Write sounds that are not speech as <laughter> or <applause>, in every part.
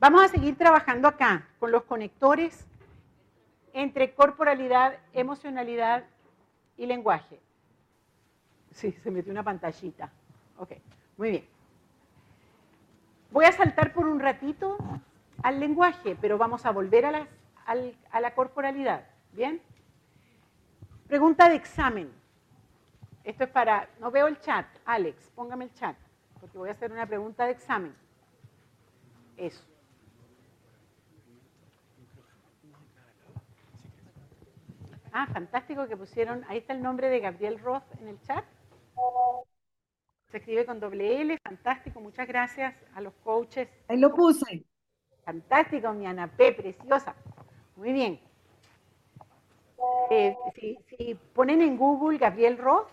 Vamos a seguir trabajando acá con los conectores entre corporalidad, emocionalidad y lenguaje. Sí, se metió una pantallita. Ok, muy bien. Voy a saltar por un ratito al lenguaje, pero vamos a volver a la, a la corporalidad. ¿Bien? Pregunta de examen. Esto es para, no veo el chat. Alex, póngame el chat, porque voy a hacer una pregunta de examen. Eso. Ah, fantástico que pusieron, ahí está el nombre de Gabriel Roth en el chat. Se escribe con doble L, fantástico, muchas gracias a los coaches. Ahí lo puse. Fantástico, mi Ana P, preciosa. Muy bien. Eh, si, ponen en Google Gabriel Roth,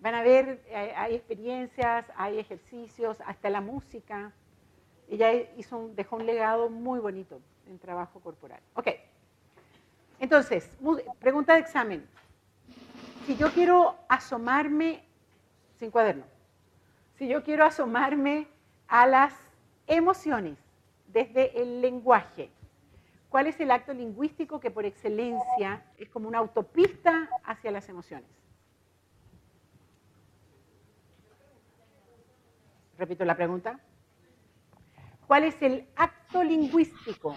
van a ver, eh, hay experiencias, hay ejercicios, hasta la música. Ella hizo dejó un legado muy bonito en trabajo corporal. Ok. Entonces, pregunta de examen. Si yo quiero asomarme, sin cuaderno, si yo quiero asomarme a las emociones desde el lenguaje, ¿cuál es el acto lingüístico que por excelencia es como una autopista hacia las emociones? Repito la pregunta. ¿Cuál es el acto lingüístico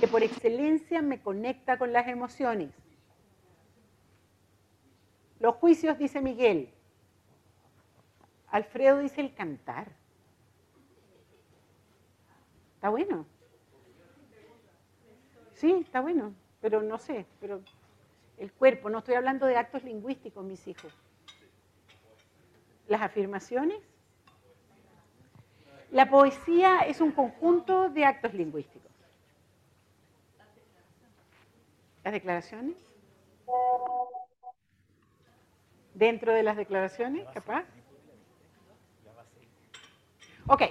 que por excelencia me conecta con las emociones. Los juicios, dice Miguel. Alfredo dice el cantar. Está bueno. Sí, está bueno, pero no sé, pero el cuerpo, no estoy hablando de actos lingüísticos, mis hijos. Las afirmaciones. La poesía es un conjunto de actos lingüísticos. ¿Las declaraciones? ¿Dentro de las declaraciones, capaz? Ok.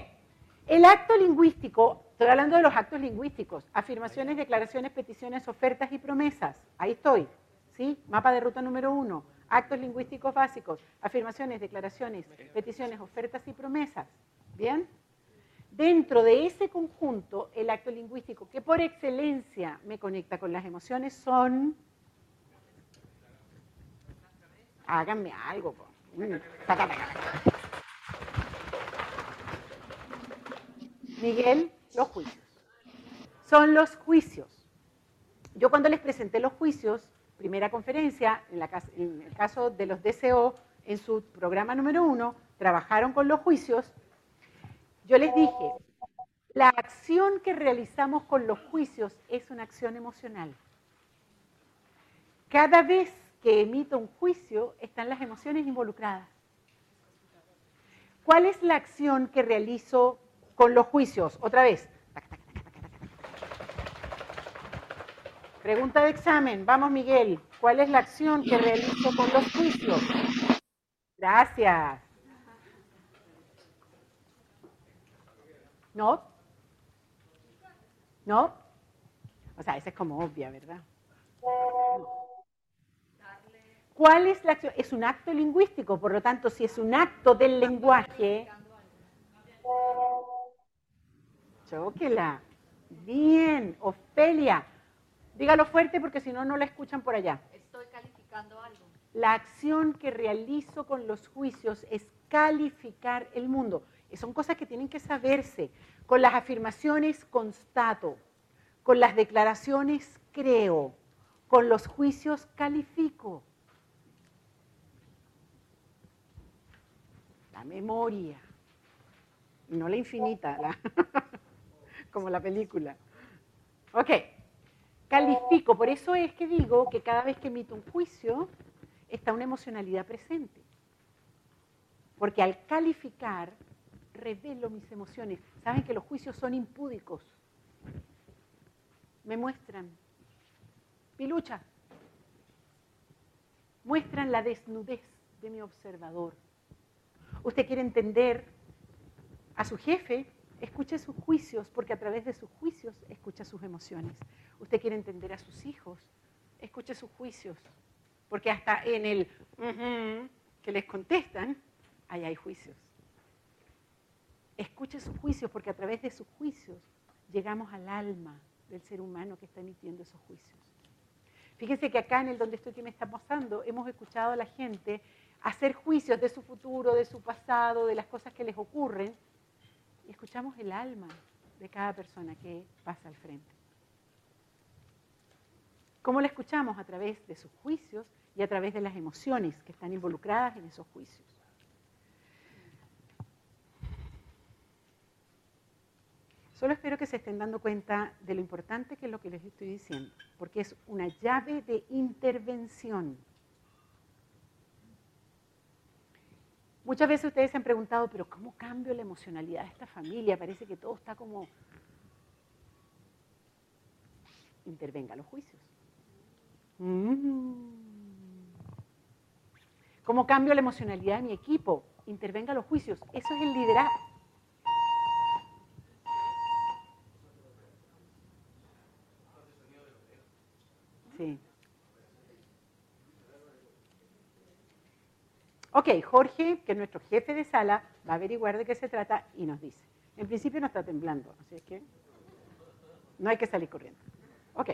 El acto lingüístico, estoy hablando de los actos lingüísticos, afirmaciones, declaraciones, peticiones, ofertas y promesas. Ahí estoy, ¿sí? Mapa de ruta número uno. Actos lingüísticos básicos, afirmaciones, declaraciones, peticiones, ofertas y promesas. ¿Bien? Dentro de ese conjunto, el acto lingüístico que por excelencia me conecta con las emociones son... Háganme algo. Mm, Miguel, los juicios. Son los juicios. Yo cuando les presenté los juicios, primera conferencia, en, en el caso de los DCO, en su programa número uno, trabajaron con los juicios yo les dije, la acción que realizamos con los juicios es una acción emocional. Cada vez que emito un juicio están las emociones involucradas. ¿Cuál es la acción que realizo con los juicios? Otra vez. Pregunta de examen. Vamos, Miguel. ¿Cuál es la acción que realizo con los juicios? Gracias. ¿No? ¿No? O sea, esa es como obvia, ¿verdad? ¿Cuál es la acción? Es un acto lingüístico, por lo tanto, si es un acto del lenguaje, chóquela. Bien, Ofelia. Dígalo fuerte porque si no, no la escuchan por allá. Estoy calificando algo. La acción que realizo con los juicios es calificar el mundo. Son cosas que tienen que saberse. Con las afirmaciones constato, con las declaraciones creo, con los juicios califico. La memoria, no la infinita, <laughs> como la película. Ok, califico, por eso es que digo que cada vez que emito un juicio está una emocionalidad presente. Porque al calificar revelo mis emociones. Saben que los juicios son impúdicos. Me muestran. Pilucha. Muestran la desnudez de mi observador. Usted quiere entender a su jefe, escuche sus juicios, porque a través de sus juicios escucha sus emociones. Usted quiere entender a sus hijos, escuche sus juicios, porque hasta en el que les contestan, ahí hay juicios escuche sus juicios, porque a través de sus juicios llegamos al alma del ser humano que está emitiendo esos juicios. Fíjense que acá en el donde estoy que me está pasando, hemos escuchado a la gente hacer juicios de su futuro, de su pasado, de las cosas que les ocurren, y escuchamos el alma de cada persona que pasa al frente. ¿Cómo la escuchamos? A través de sus juicios y a través de las emociones que están involucradas en esos juicios. Solo espero que se estén dando cuenta de lo importante que es lo que les estoy diciendo, porque es una llave de intervención. Muchas veces ustedes se han preguntado, pero ¿cómo cambio la emocionalidad de esta familia? Parece que todo está como... Intervenga los juicios. Mm. ¿Cómo cambio la emocionalidad de mi equipo? Intervenga los juicios. Eso es el liderazgo. Sí. Ok, Jorge, que es nuestro jefe de sala, va a averiguar de qué se trata y nos dice. En principio no está temblando, así es que no hay que salir corriendo. Ok.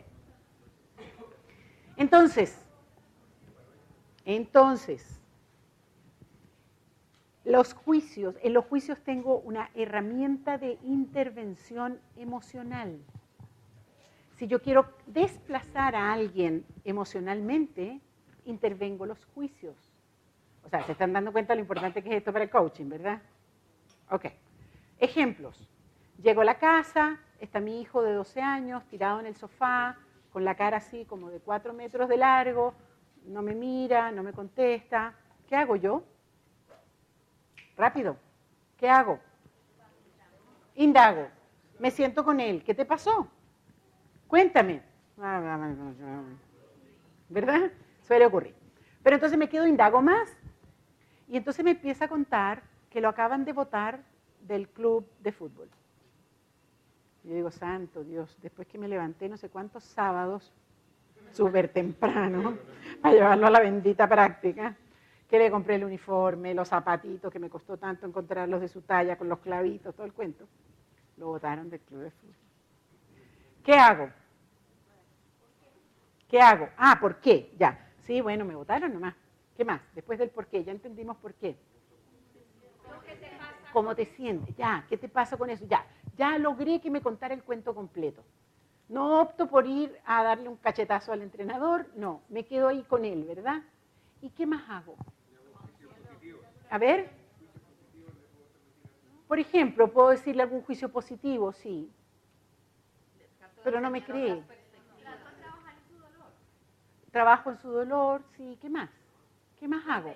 Entonces, entonces, los juicios, en los juicios tengo una herramienta de intervención emocional. Si yo quiero desplazar a alguien emocionalmente, intervengo los juicios. O sea, se están dando cuenta de lo importante que es esto para el coaching, ¿verdad? Ok. Ejemplos. Llego a la casa, está mi hijo de 12 años tirado en el sofá, con la cara así como de 4 metros de largo, no me mira, no me contesta. ¿Qué hago yo? Rápido. ¿Qué hago? Indago. Me siento con él. ¿Qué te pasó? Cuéntame. ¿Verdad? Suele ocurrir. Pero entonces me quedo indago más. Y entonces me empieza a contar que lo acaban de votar del club de fútbol. Yo digo, santo Dios, después que me levanté no sé cuántos sábados, súper temprano, <laughs> para llevarlo a la bendita práctica, que le compré el uniforme, los zapatitos, que me costó tanto encontrarlos de su talla, con los clavitos, todo el cuento, lo votaron del club de fútbol. ¿Qué hago? ¿Qué hago? Ah, ¿por qué? Ya. Sí, bueno, me votaron nomás. ¿Qué más? Después del por qué, ya entendimos por qué. ¿Cómo te sientes? Ya, ¿qué te pasa con eso? Ya, ya logré que me contara el cuento completo. No opto por ir a darle un cachetazo al entrenador, no, me quedo ahí con él, ¿verdad? ¿Y qué más hago? A ver. Por ejemplo, puedo decirle algún juicio positivo, sí, pero no me cree. Trabajo en su dolor, sí, ¿qué más? ¿Qué más hago?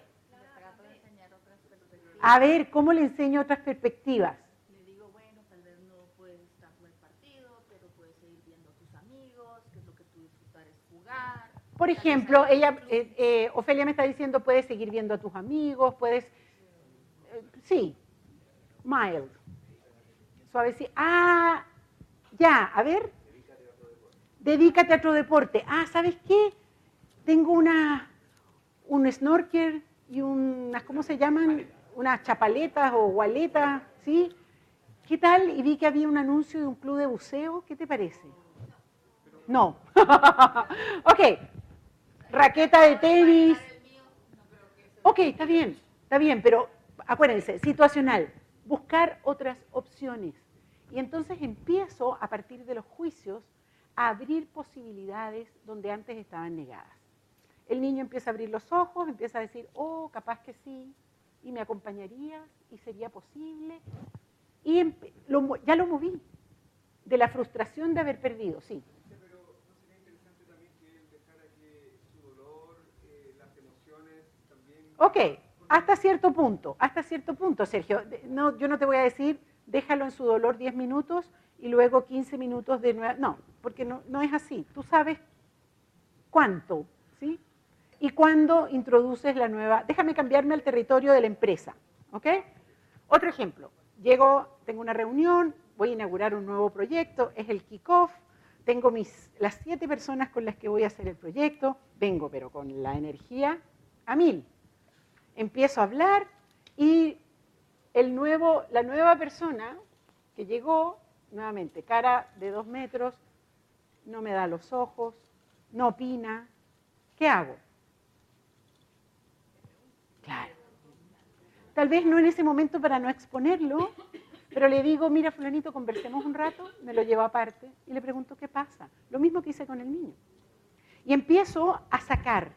A ver, ¿cómo le enseño otras perspectivas? Le digo, bueno, tal vez no puedes estar con el partido, pero puedes seguir viendo a tus amigos, que es lo que tú disfrutar es jugar. Por ejemplo, ella, eh, eh, Ofelia me está diciendo, puedes seguir viendo a tus amigos, puedes, eh, sí, mild, suave, sí. Ah, ya, a ver, dedícate a otro deporte. Ah, ¿sabes qué? Tengo una, un snorkel y unas, ¿cómo se llaman? Unas chapaletas o gualetas, ¿sí? ¿Qué tal? Y vi que había un anuncio de un club de buceo. ¿Qué te parece? No. <laughs> ok. Raqueta de tenis. Ok, está bien, está bien, pero acuérdense, situacional. Buscar otras opciones. Y entonces empiezo a partir de los juicios abrir posibilidades donde antes estaban negadas. El niño empieza a abrir los ojos, empieza a decir, oh, capaz que sí, y me acompañarías, y sería posible. Y ya lo moví, de la frustración de haber perdido, sí. Pero ¿no sería interesante también que él dejara que su dolor, eh, las emociones también... Ok, hasta cierto punto, hasta cierto punto, Sergio. No, yo no te voy a decir, déjalo en su dolor 10 minutos y luego 15 minutos de nuevo. No, porque no, no es así. Tú sabes cuánto, ¿sí? Y cuándo introduces la nueva. Déjame cambiarme al territorio de la empresa, ¿ok? Otro ejemplo. Llego, tengo una reunión, voy a inaugurar un nuevo proyecto, es el kickoff, tengo mis, las siete personas con las que voy a hacer el proyecto, vengo pero con la energía a mil. Empiezo a hablar y el nuevo, la nueva persona que llegó nuevamente, cara de dos metros, no me da los ojos, no opina. ¿Qué hago? Tal vez no en ese momento para no exponerlo, pero le digo, mira, fulanito, conversemos un rato, me lo llevo aparte y le pregunto qué pasa. Lo mismo que hice con el niño. Y empiezo a sacar.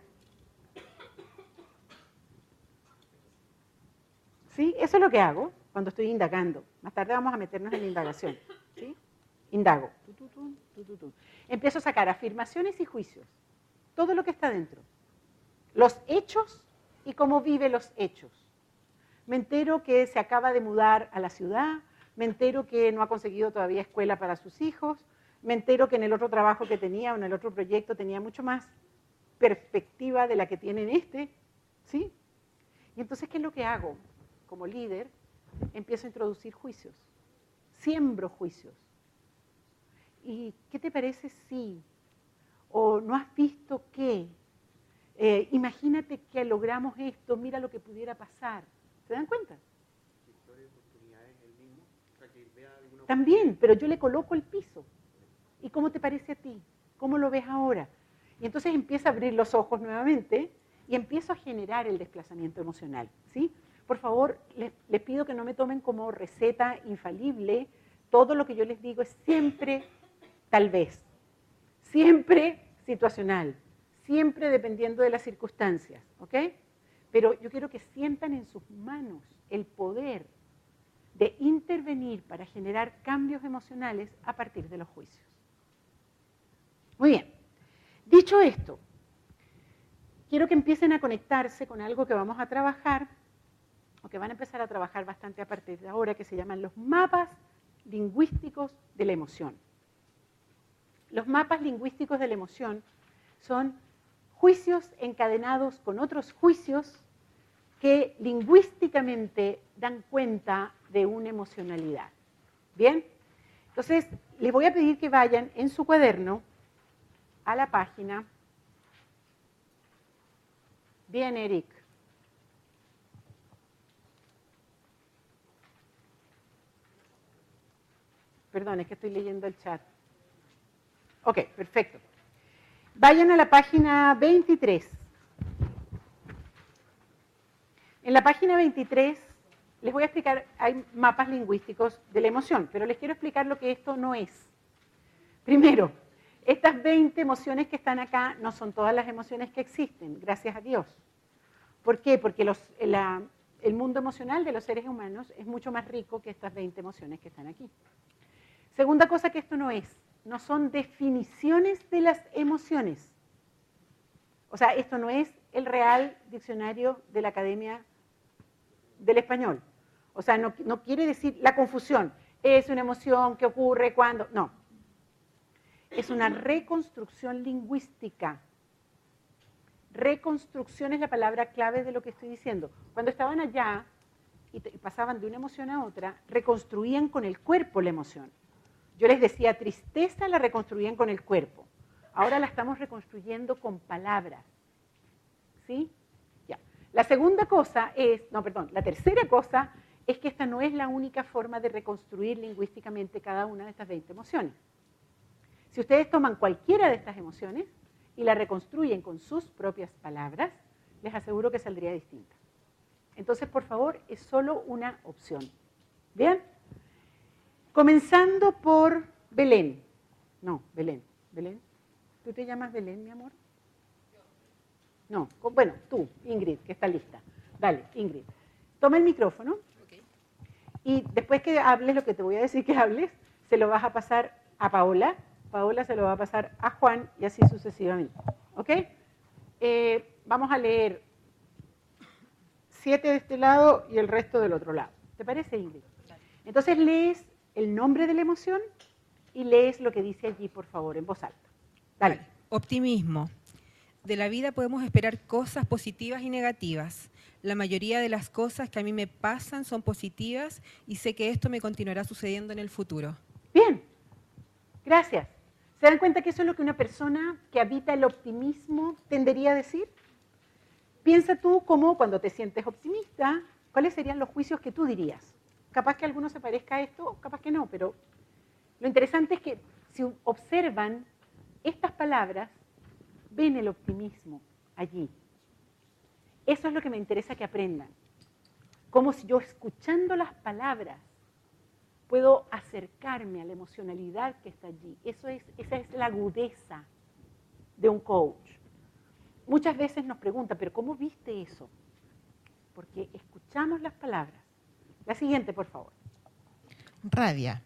¿Sí? Eso es lo que hago cuando estoy indagando. Más tarde vamos a meternos en la indagación. ¿Sí? Indago. Empiezo a sacar afirmaciones y juicios. Todo lo que está dentro. Los hechos y cómo vive los hechos. Me entero que se acaba de mudar a la ciudad, me entero que no ha conseguido todavía escuela para sus hijos, me entero que en el otro trabajo que tenía o en el otro proyecto tenía mucho más perspectiva de la que tiene en este, ¿sí? Y entonces, ¿qué es lo que hago? Como líder, empiezo a introducir juicios, siembro juicios. ¿Y qué te parece si? ¿O no has visto qué? Eh, imagínate que logramos esto, mira lo que pudiera pasar. ¿Se dan cuenta? También, pero yo le coloco el piso. ¿Y cómo te parece a ti? ¿Cómo lo ves ahora? Y entonces empieza a abrir los ojos nuevamente y empiezo a generar el desplazamiento emocional. ¿sí? Por favor, les, les pido que no me tomen como receta infalible. Todo lo que yo les digo es siempre tal vez, siempre situacional, siempre dependiendo de las circunstancias. ¿ok? Pero yo quiero que sientan en sus manos el poder de intervenir para generar cambios emocionales a partir de los juicios. Muy bien. Dicho esto, quiero que empiecen a conectarse con algo que vamos a trabajar, o que van a empezar a trabajar bastante a partir de ahora, que se llaman los mapas lingüísticos de la emoción. Los mapas lingüísticos de la emoción son juicios encadenados con otros juicios que lingüísticamente dan cuenta de una emocionalidad. ¿Bien? Entonces, les voy a pedir que vayan en su cuaderno a la página. Bien, Eric. Perdón, es que estoy leyendo el chat. Ok, perfecto. Vayan a la página 23. En la página 23 les voy a explicar, hay mapas lingüísticos de la emoción, pero les quiero explicar lo que esto no es. Primero, estas 20 emociones que están acá no son todas las emociones que existen, gracias a Dios. ¿Por qué? Porque el mundo emocional de los seres humanos es mucho más rico que estas 20 emociones que están aquí. Segunda cosa que esto no es, no son definiciones de las emociones. O sea, esto no es el real diccionario de la Academia del Español. O sea, no, no quiere decir la confusión. Es una emoción que ocurre cuando... No. Es una reconstrucción lingüística. Reconstrucción es la palabra clave de lo que estoy diciendo. Cuando estaban allá y pasaban de una emoción a otra, reconstruían con el cuerpo la emoción. Yo les decía, tristeza la reconstruían con el cuerpo. Ahora la estamos reconstruyendo con palabras. ¿Sí? La segunda cosa es, no, perdón, la tercera cosa es que esta no es la única forma de reconstruir lingüísticamente cada una de estas 20 emociones. Si ustedes toman cualquiera de estas emociones y la reconstruyen con sus propias palabras, les aseguro que saldría distinta. Entonces, por favor, es solo una opción. ¿Bien? Comenzando por Belén. No, Belén. Belén. ¿Tú te llamas Belén, mi amor? No, bueno, tú, Ingrid, que está lista. Dale, Ingrid. Toma el micrófono y después que hables lo que te voy a decir que hables, se lo vas a pasar a Paola, Paola se lo va a pasar a Juan y así sucesivamente. ¿Ok? Eh, vamos a leer siete de este lado y el resto del otro lado. ¿Te parece, Ingrid? Entonces lees el nombre de la emoción y lees lo que dice allí, por favor, en voz alta. Dale. Optimismo. De la vida podemos esperar cosas positivas y negativas. La mayoría de las cosas que a mí me pasan son positivas y sé que esto me continuará sucediendo en el futuro. Bien, gracias. ¿Se dan cuenta que eso es lo que una persona que habita el optimismo tendería a decir? Piensa tú cómo cuando te sientes optimista, ¿cuáles serían los juicios que tú dirías? Capaz que alguno se parezca a esto, capaz que no, pero Lo interesante es que si observan estas palabras, ven el optimismo allí. Eso es lo que me interesa que aprendan. Como si yo escuchando las palabras puedo acercarme a la emocionalidad que está allí. Eso es, esa es la agudeza de un coach. Muchas veces nos preguntan, pero ¿cómo viste eso? Porque escuchamos las palabras. La siguiente, por favor. Rabia.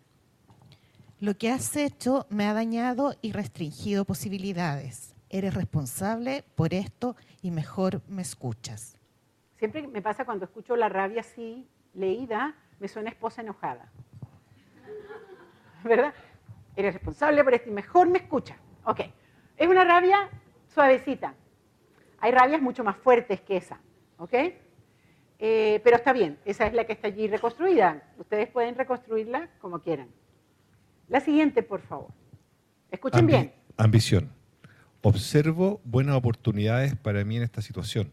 Lo que has hecho me ha dañado y restringido posibilidades. Eres responsable por esto y mejor me escuchas. Siempre me pasa cuando escucho la rabia así leída, me suena esposa enojada. <laughs> ¿Verdad? Eres responsable por esto y mejor me escucha. Ok. Es una rabia suavecita. Hay rabias mucho más fuertes que esa. ¿Ok? Eh, pero está bien, esa es la que está allí reconstruida. Ustedes pueden reconstruirla como quieran. La siguiente, por favor. Escuchen Ambi- bien. Ambición. Observo buenas oportunidades para mí en esta situación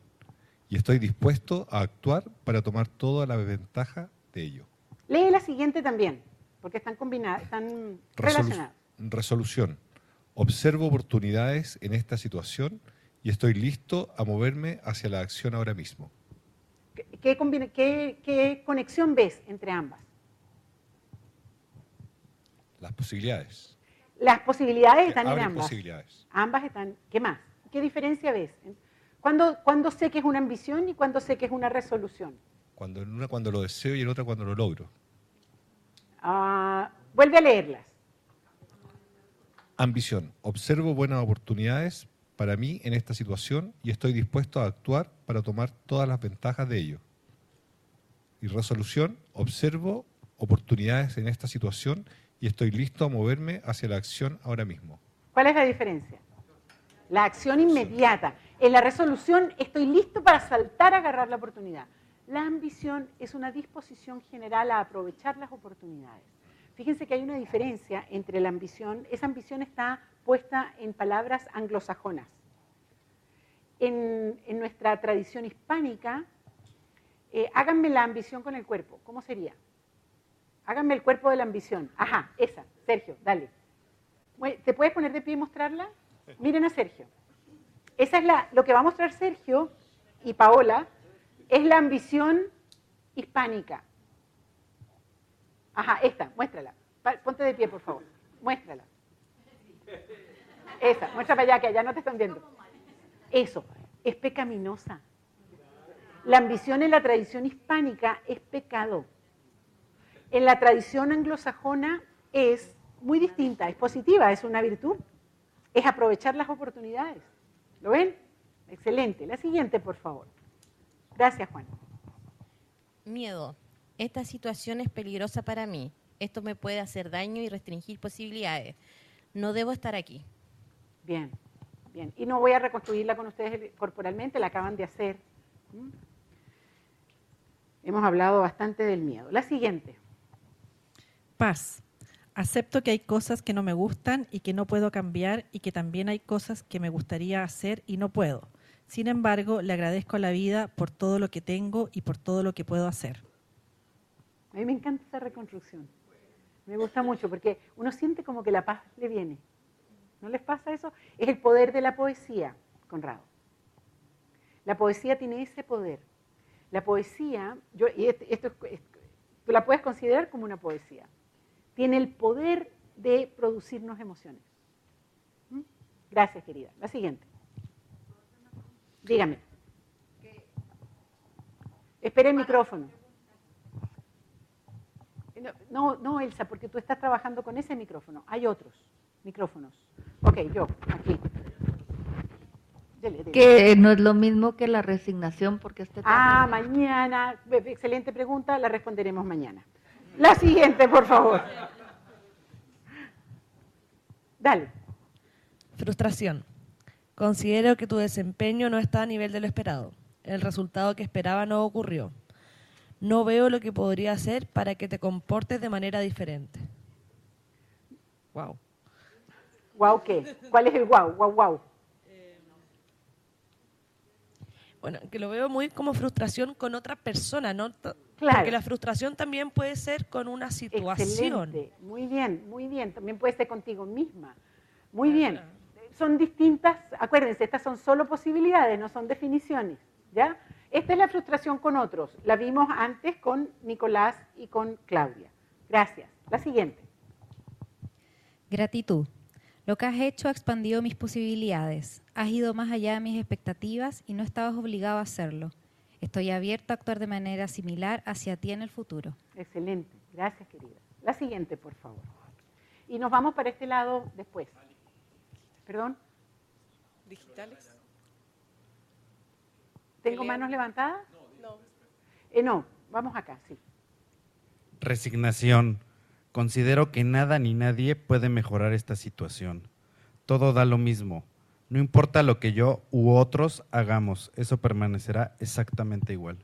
y estoy dispuesto a actuar para tomar toda la ventaja de ello. Lee la siguiente también, porque están combinadas, están Resolu- relacionadas. resolución. Observo oportunidades en esta situación y estoy listo a moverme hacia la acción ahora mismo. ¿Qué, qué combina- qué- qué conexión ves entre ambas? Las posibilidades. Las posibilidades Que están en ambas. posibilidades. Ambas están. ¿Qué más? ¿Qué diferencia ves? ¿Cuándo, cuándo sé que es una ambición y cuándo sé que es una resolución? Cuando en una cuando lo deseo y en otra cuando lo logro. Ah, vuelve a leerlas. Ambición. Observo buenas oportunidades para mí en esta situación y estoy dispuesto a actuar para tomar todas las ventajas de ello. Y resolución. Observo oportunidades en esta situación y estoy listo a moverme hacia la acción ahora mismo. ¿Cuál es la diferencia? La acción inmediata. En la resolución estoy listo para saltar a agarrar la oportunidad. La ambición es una disposición general a aprovechar las oportunidades. Fíjense que hay una diferencia entre la ambición, esa ambición está puesta en palabras anglosajonas. En, en nuestra tradición hispánica, eh, háganme la ambición con el cuerpo. ¿Cómo sería? Háganme el cuerpo de la ambición. Ajá, esa. Sergio, dale. ¿Te puedes poner de pie y mostrarla? Miren a Sergio. Esa es la, lo que va a mostrar Sergio y Paola, es la ambición hispánica. Ajá, esta, muéstrala. Ponte de pie, por favor. Muéstrala. Esa, muestra para allá, que allá no te están viendo. Eso, es pecaminosa. La ambición en la tradición hispánica es pecado. En la tradición anglosajona es muy distinta, es positiva, es una virtud. Es aprovechar las oportunidades. ¿Lo ven? Excelente. La siguiente, por favor. Gracias, Juan. Miedo. Esta situación es peligrosa para mí. Esto me puede hacer daño y restringir posibilidades. No debo estar aquí. Bien, bien. Y no voy a reconstruirla con ustedes corporalmente, la acaban de hacer. ¿Mm? Hemos hablado bastante del miedo. La siguiente. Paz. Acepto que hay cosas que no me gustan y que no puedo cambiar y que también hay cosas que me gustaría hacer y no puedo. Sin embargo, le agradezco a la vida por todo lo que tengo y por todo lo que puedo hacer. A mí me encanta esa reconstrucción. Me gusta mucho porque uno siente como que la paz le viene. ¿No les pasa eso? Es el poder de la poesía, Conrado. La poesía tiene ese poder. La poesía, yo, y esto, esto es- es- tú la puedes considerar como una poesía, tiene el poder de producirnos emociones. ¿Mm? Gracias, querida. La siguiente. Dígame. Espera el micrófono. No, No, Elsa, porque tú estás trabajando con ese micrófono. Hay otros micrófonos. Ok, yo, aquí. Dele, dele. Que no es lo mismo que la resignación porque este Ah, mañana. Excelente pregunta, la responderemos mañana. La siguiente, por favor. Dale. Frustración. Considero que tu desempeño no está a nivel de lo esperado. El resultado que esperaba no ocurrió. No veo lo que podría hacer para que te comportes de manera diferente. Wow. ¿Guau qué? ¿Cuál es el guau? Guau, guau. Bueno, que lo veo muy como frustración con otra persona, ¿no? Claro. Porque la frustración también puede ser con una situación. Excelente, muy bien, muy bien. También puede ser contigo misma. Muy bien. Son distintas, acuérdense, estas son solo posibilidades, no son definiciones. ¿ya? Esta es la frustración con otros. La vimos antes con Nicolás y con Claudia. Gracias. La siguiente. Gratitud. Lo que has hecho ha expandido mis posibilidades. Has ido más allá de mis expectativas y no estabas obligado a hacerlo. Estoy abierto a actuar de manera similar hacia ti en el futuro. Excelente. Gracias, querida. La siguiente, por favor. Y nos vamos para este lado después. ¿Perdón? ¿Digitales? ¿Tengo manos levantadas? No. Eh, no, vamos acá, sí. Resignación. Considero que nada ni nadie puede mejorar esta situación. Todo da lo mismo. No importa lo que yo u otros hagamos, eso permanecerá exactamente igual.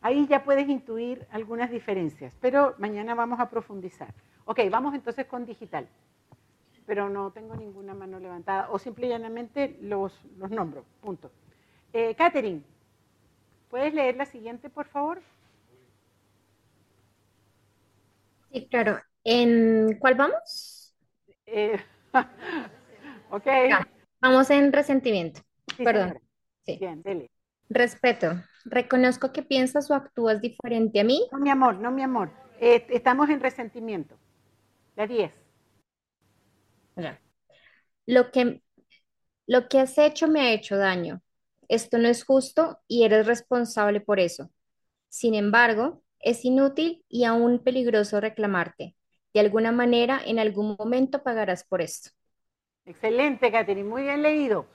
Ahí ya puedes intuir algunas diferencias, pero mañana vamos a profundizar. Ok, vamos entonces con digital. Pero no tengo ninguna mano levantada, o simple y llanamente los, los nombro, punto. Eh, Catherine, ¿puedes leer la siguiente, por favor? Sí, claro. ¿En cuál vamos? Eh, <laughs> ok. Ya, Vamos en resentimiento. Sí, Perdón. Sí. Bien, dele. Respeto. Reconozco que piensas o actúas diferente a mí. No, mi amor, no, mi amor. Eh, estamos en resentimiento. La 10. Ya. Lo que, lo que has hecho me ha hecho daño. Esto no es justo y eres responsable por eso. Sin embargo, es inútil y aún peligroso reclamarte. De alguna manera, en algún momento pagarás por esto. Excelente, Catherine, muy bien leído.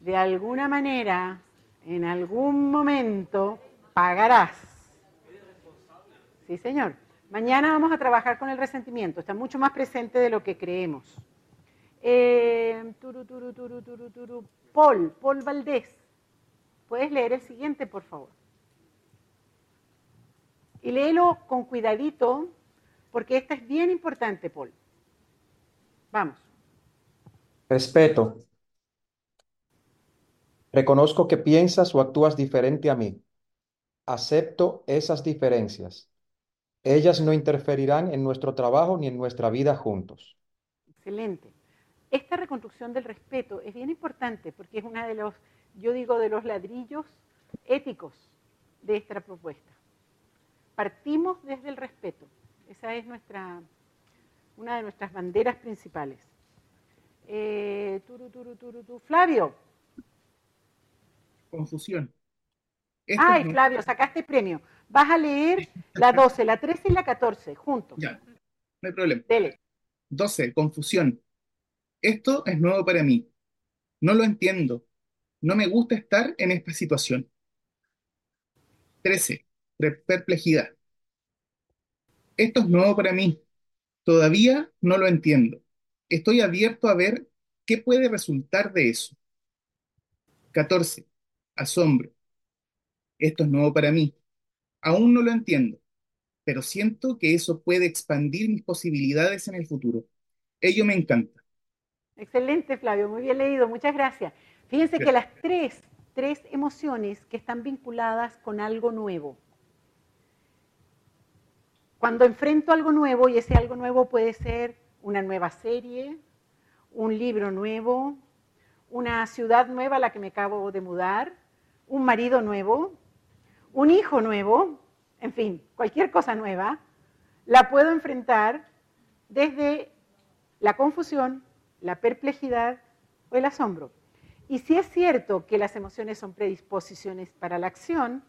De alguna manera, en algún momento, pagarás. Sí, señor. Mañana vamos a trabajar con el resentimiento. Está mucho más presente de lo que creemos. Eh. Paul, Paul Valdés. ¿Puedes leer el siguiente, por favor? Y léelo con cuidadito, porque esta es bien importante, Paul. Vamos. Respeto. Reconozco que piensas o actúas diferente a mí. Acepto esas diferencias. Ellas no interferirán en nuestro trabajo ni en nuestra vida juntos. Excelente. Esta reconstrucción del respeto es bien importante porque es una de los, yo digo, de los ladrillos éticos de esta propuesta. Partimos desde el respeto. Esa es nuestra, una de nuestras banderas principales. Eh, turu, turu, turu, tu. Flavio. Confusión. Esto Ay, no- Flavio, sacaste premio. Vas a leer la 12, la 13 y la 14, juntos. Ya, no hay problema. Dele. 12. Confusión. Esto es nuevo para mí. No lo entiendo. No me gusta estar en esta situación. 13. Pre- Perplejidad. Esto es nuevo para mí. Todavía no lo entiendo. Estoy abierto a ver qué puede resultar de eso. 14. Asombro. Esto es nuevo para mí. Aún no lo entiendo, pero siento que eso puede expandir mis posibilidades en el futuro. Ello me encanta. Excelente, Flavio, muy bien leído, muchas gracias. Fíjense que las tres, tres emociones que están vinculadas con algo nuevo. Cuando enfrento algo nuevo, y ese algo nuevo puede ser una nueva serie, un libro nuevo, una ciudad nueva a la que me acabo de mudar, un marido nuevo, un hijo nuevo, en fin, cualquier cosa nueva, la puedo enfrentar desde la confusión, la perplejidad o el asombro. Y si es cierto que las emociones son predisposiciones para la acción,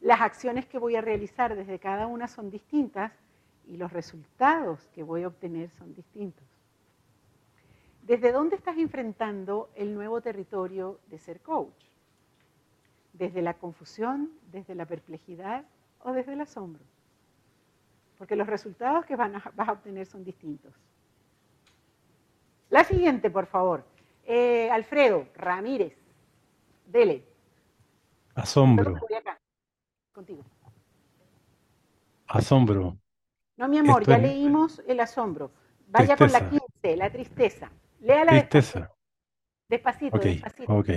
las acciones que voy a realizar desde cada una son distintas y los resultados que voy a obtener son distintos. ¿Desde dónde estás enfrentando el nuevo territorio de ser coach? ¿Desde la confusión, desde la perplejidad o desde el asombro? Porque los resultados que van a- vas a obtener son distintos. La siguiente, por favor. Eh, Alfredo Ramírez. Dele. Asombro. Contigo. asombro, No, mi amor, Esto ya es- leímos el asombro. Vaya con la Tristeza. 15, la tristeza. Léala tristeza. despacito, Ok, despacito, ok.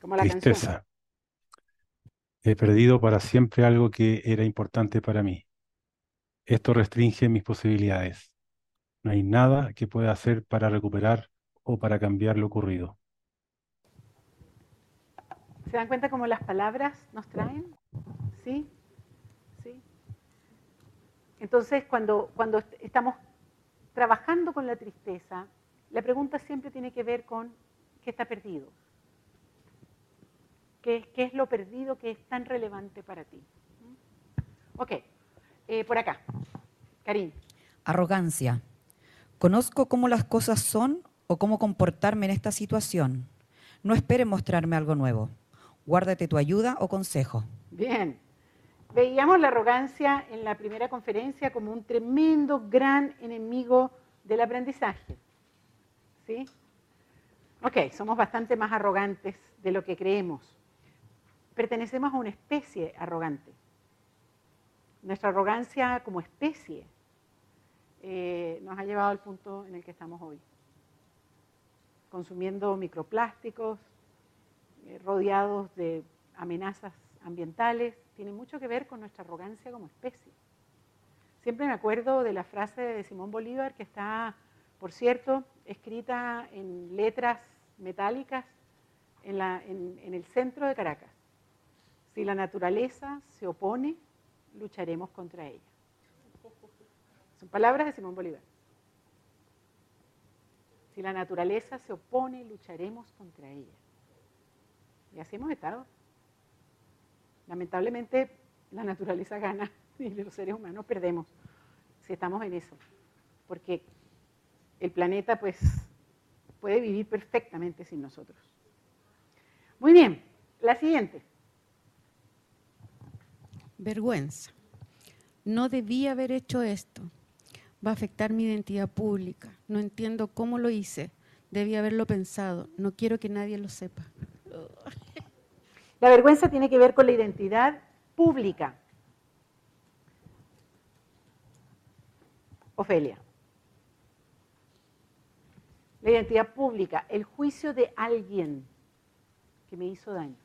como la canción. Tristeza. He perdido para siempre algo que era importante para mí. Esto restringe mis posibilidades. No hay nada que pueda hacer para recuperar o para cambiar lo ocurrido. ¿Se dan cuenta cómo las palabras nos traen? ¿Sí? Entonces, cuando, cuando estamos trabajando con la tristeza, la pregunta siempre tiene que ver con qué está perdido. ¿Qué, qué es lo perdido que es tan relevante para ti? Ok, eh, por acá. Karim. Arrogancia. Conozco cómo las cosas son o cómo comportarme en esta situación. No esperes mostrarme algo nuevo. Guárdate tu ayuda o consejo. Bien. Veíamos la arrogancia en la primera conferencia como un tremendo, gran enemigo del aprendizaje. ¿Sí? Ok, somos bastante más arrogantes de lo que creemos. Pertenecemos a una especie arrogante. Nuestra arrogancia como especie eh, nos ha llevado al punto en el que estamos hoy. Consumiendo microplásticos, eh, rodeados de amenazas ambientales, tiene mucho que ver con nuestra arrogancia como especie. Siempre me acuerdo de la frase de Simón Bolívar que está, por cierto, escrita en letras metálicas en, en el centro de Caracas. Si la naturaleza se opone, lucharemos contra ella. Son palabras de Simón Bolívar. Si la naturaleza se opone, lucharemos contra ella. Y así hemos estado. Lamentablemente, la naturaleza gana <laughs> y los seres humanos perdemos si estamos en eso. Porque el planeta, pues, puede vivir perfectamente sin nosotros. Muy bien, la siguiente. Vergüenza. No debía haber hecho esto. Va a afectar mi identidad pública. No entiendo cómo lo hice. Debía haberlo pensado. No quiero que nadie lo sepa. La vergüenza tiene que ver con la identidad pública. Ofelia. La identidad pública, el juicio de alguien que me hizo daño.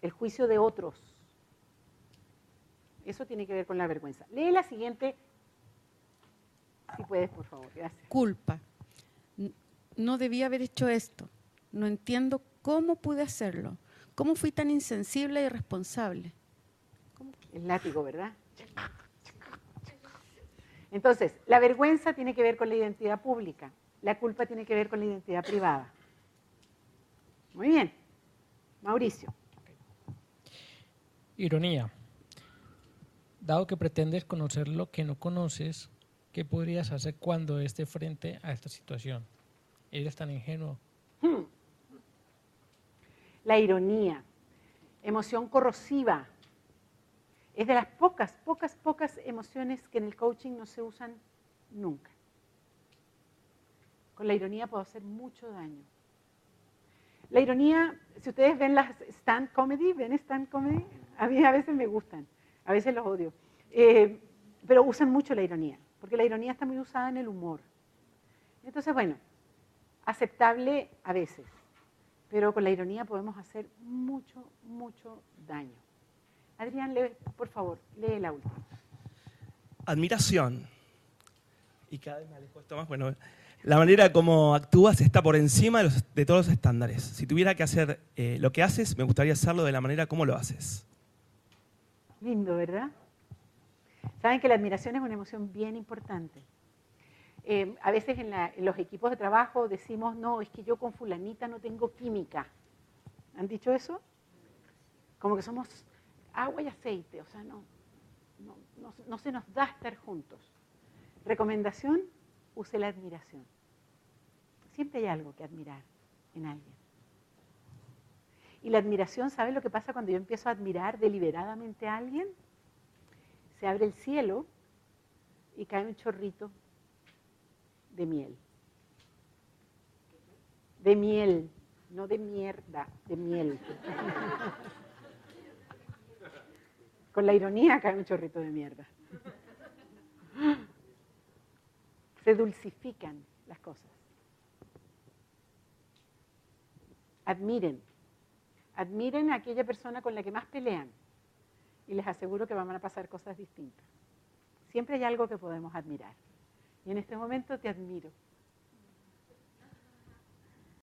El juicio de otros. Eso tiene que ver con la vergüenza. Lee la siguiente, si puedes, por favor. Gracias. Culpa. No debía haber hecho esto. No entiendo cómo pude hacerlo. ¿Cómo fui tan insensible y irresponsable? El látigo, ¿verdad? Entonces, la vergüenza tiene que ver con la identidad pública, la culpa tiene que ver con la identidad privada. Muy bien. Mauricio. Ironía. Dado que pretendes conocer lo que no conoces, ¿qué podrías hacer cuando esté frente a esta situación? ¿Eres tan ingenuo? Hmm. La ironía, emoción corrosiva, es de las pocas, pocas, pocas emociones que en el coaching no se usan nunca. Con la ironía puedo hacer mucho daño. La ironía, si ustedes ven las stand comedy, ¿ven stand comedy? A mí a veces me gustan, a veces los odio. Eh, pero usan mucho la ironía, porque la ironía está muy usada en el humor. Entonces, bueno, aceptable a veces, pero con la ironía podemos hacer mucho, mucho daño. Adrián, lee, por favor, lee la última. Admiración. Y cada vez me alejo esto más. Bueno, la manera como actúas está por encima de, todos los estándares. Si tuviera que hacer eh, lo que haces, me gustaría hacerlo de la manera como lo haces. Lindo, ¿verdad? Saben que la admiración es una emoción bien importante. Eh, a veces en, los equipos de trabajo decimos, no, es que yo con fulanita no tengo química. ¿Han dicho eso? Como que somos agua y aceite, o sea, no, no, se nos da estar juntos. Recomendación, use la admiración. Siempre hay algo que admirar en alguien. Y la admiración, ¿sabes lo que pasa cuando yo empiezo a admirar deliberadamente a alguien? Se abre el cielo y cae un chorrito de miel. De miel, no de mierda, de miel. Con la ironía cae un chorrito de mierda. Se dulcifican las cosas. Admiren. Admiren a aquella persona con la que más pelean y les aseguro que van a pasar cosas distintas. Siempre hay algo que podemos admirar. Y en este momento te admiro